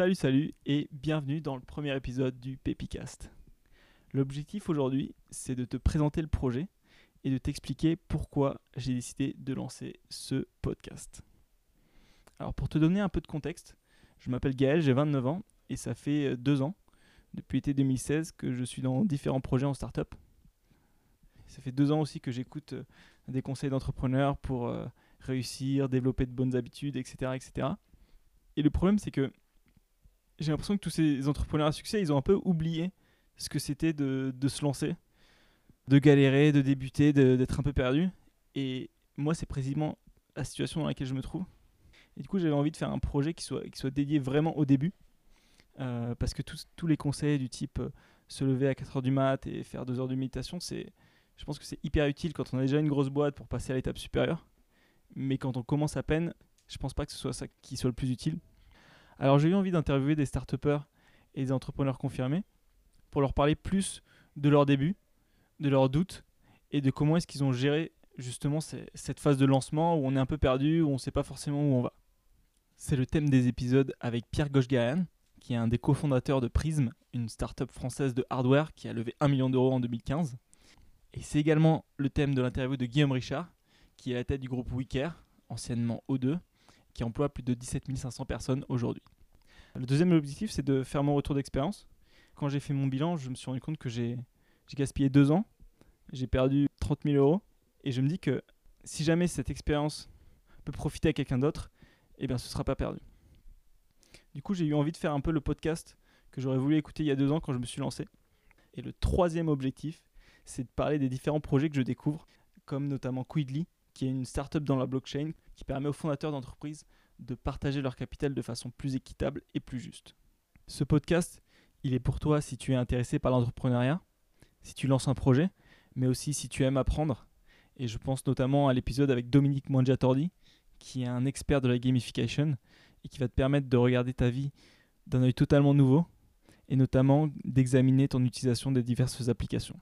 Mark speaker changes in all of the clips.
Speaker 1: Salut, salut et bienvenue dans le premier épisode du Pepicast. L'objectif aujourd'hui, c'est de te présenter le projet et de t'expliquer pourquoi j'ai décidé de lancer ce podcast. Alors pour te donner un peu de contexte, je m'appelle Gaël, j'ai 29 ans et ça fait euh, deux ans, depuis l'été 2016, que je suis dans différents projets en startup. Ça fait deux ans aussi que j'écoute euh, des conseils d'entrepreneurs pour euh, réussir, développer de bonnes habitudes, etc. etc. Et le problème, c'est que j'ai l'impression que tous ces entrepreneurs à succès, ils ont un peu oublié ce que c'était de, se lancer, de galérer, de débuter, d'être un peu perdu. Et moi, c'est précisément la situation dans laquelle je me trouve. Et du coup, j'avais envie de faire un projet qui soit, dédié vraiment au début. Euh, parce que tous, tous les conseils du type euh, se lever à 4h du mat et faire 2 heures de méditation, c'est, je pense que c'est hyper utile quand on a déjà une grosse boîte pour passer à l'étape supérieure. Mais quand on commence à peine, je pense pas que ce soit ça qui soit le plus utile. Alors j'ai eu envie d'interviewer des start et des entrepreneurs confirmés pour leur parler plus de leur début, de leurs doutes et de comment est-ce qu'ils ont géré justement cette phase de lancement où on est un peu perdu, où on ne sait pas forcément où on va. C'est le thème des épisodes avec Pierre Gochgarian, qui est un des cofondateurs de Prism, une start-up française de hardware qui a levé 1 million d'euros en 2015. Et c'est également le thème de l'interview de Guillaume Richard, qui est à la tête du groupe WeCare, anciennement O2, qui emploie plus de 17 500 personnes aujourd'hui. Le deuxième objectif, c'est de faire mon retour d'expérience. Quand j'ai fait mon bilan, je me suis rendu compte que j'ai gaspillé deux ans, j'ai perdu 30 000 euros, et je me dis que si jamais cette expérience peut profiter à quelqu'un d'autre, eh bien ce ne sera pas perdu. Du coup, j'ai eu envie de faire un peu le podcast que j'aurais voulu écouter il y a deux ans quand je me suis lancé. Et le troisième objectif, c'est de parler des différents projets que je découvre, comme notamment Quidly, qui est une startup dans la blockchain qui permet aux fondateurs d'entreprises de partager leur capital de façon plus équitable et plus juste. Ce podcast, il est pour toi si tu es intéressé par l'entrepreneuriat, si tu lances un projet, mais aussi si tu aimes apprendre. Et je pense notamment à l'épisode avec Dominique Mangiatordi, qui est un expert de la gamification et qui va te permettre de regarder ta vie d'un œil totalement nouveau et notamment d'examiner ton utilisation des diverses applications.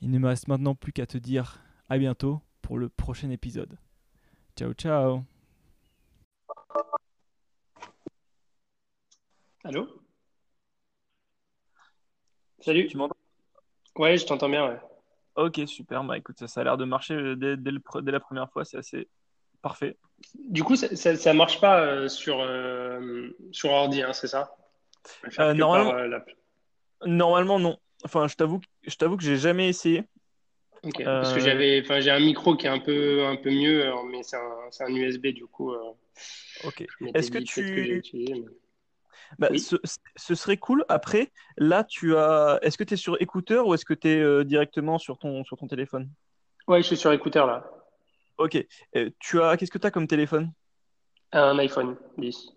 Speaker 1: Il ne me reste maintenant plus qu'à te dire à bientôt pour le prochain épisode. Ciao ciao
Speaker 2: Allô? Salut.
Speaker 1: Tu m'entends?
Speaker 2: Ouais, je t'entends bien, ouais.
Speaker 1: Ok, super. Bah écoute, ça, ça a l'air de marcher euh, dès, dès le pre- dès la première fois, c'est assez parfait.
Speaker 2: Du coup, ça, ça, ça marche pas euh, sur, euh, sur ordi, hein, c'est ça?
Speaker 1: Euh, normalement-
Speaker 2: par, euh, l'app-
Speaker 1: Normalement, non. Enfin, je t'avoue, que- je t'avoue que j'ai jamais essayé.
Speaker 2: Ok. Parce que
Speaker 1: Euh,
Speaker 2: j'avais, enfin, j'ai un micro qui est un peu, un peu mieux, euh, mais c'est un, un USB, du coup, euh,
Speaker 1: Ok. Est-ce que tu-
Speaker 2: mais-
Speaker 1: Bah,
Speaker 2: Oui.
Speaker 1: ce, ce serait cool. Après, là, tu as. Est-ce que tu es sur écouteur ou est-ce que tu es directement sur ton, sur ton téléphone?
Speaker 2: Ouais, je suis sur écouteur là.
Speaker 1: Ok. Euh, tu as. Qu'est-ce que tu as comme téléphone?
Speaker 2: Un iPhone 10.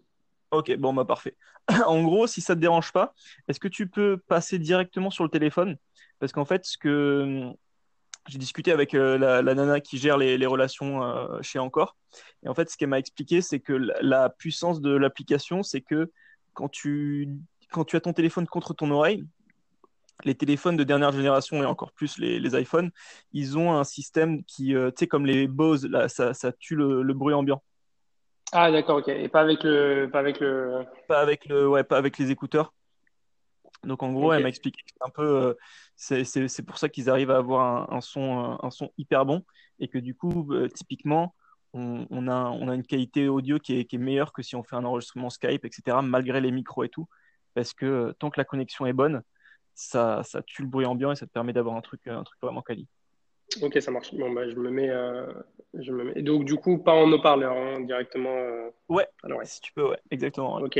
Speaker 1: Ok, bon, bah parfait. En gros, si ça te dérange pas, est-ce que tu peux passer directement sur le téléphone? Parce qu'en fait, ce que j'ai discuté avec euh, la, la nana qui gère les, les relations euh, chez Encore, et en fait, ce qu'elle m'a expliqué, c'est que la, la puissance de l'application, c'est que quand tu, quand tu as ton téléphone contre ton oreille, les téléphones de dernière génération et encore plus les, les iPhones, ils ont un système qui, euh, tu sais, comme les Bose, là, ça, ça tue le, le bruit ambiant.
Speaker 2: Ah, d'accord, ok. Et pas avec le, pas avec le.
Speaker 1: Pas avec le, ouais, pas avec les écouteurs. Donc en gros, elle m'a expliqué un peu, c'est pour ça qu'ils arrivent à avoir un, un son, euh, un son hyper bon et que du coup, euh, typiquement, on, on a, on a une qualité audio qui est, qui est meilleure que si on fait un enregistrement Skype, etc., malgré les micros et tout, parce que euh, tant que la connexion est bonne, ça, ça tue le bruit ambiant et ça te permet d'avoir un truc, un truc vraiment quali.
Speaker 2: Ok, ça marche. Bon, bah, je me mets, euh, je me mets. Et donc, du coup, pas en haut-parleur, hein, directement. euh,
Speaker 1: Ouais,
Speaker 2: à l'oreille.
Speaker 1: si tu peux, ouais, exactement. ouais.
Speaker 2: Ok.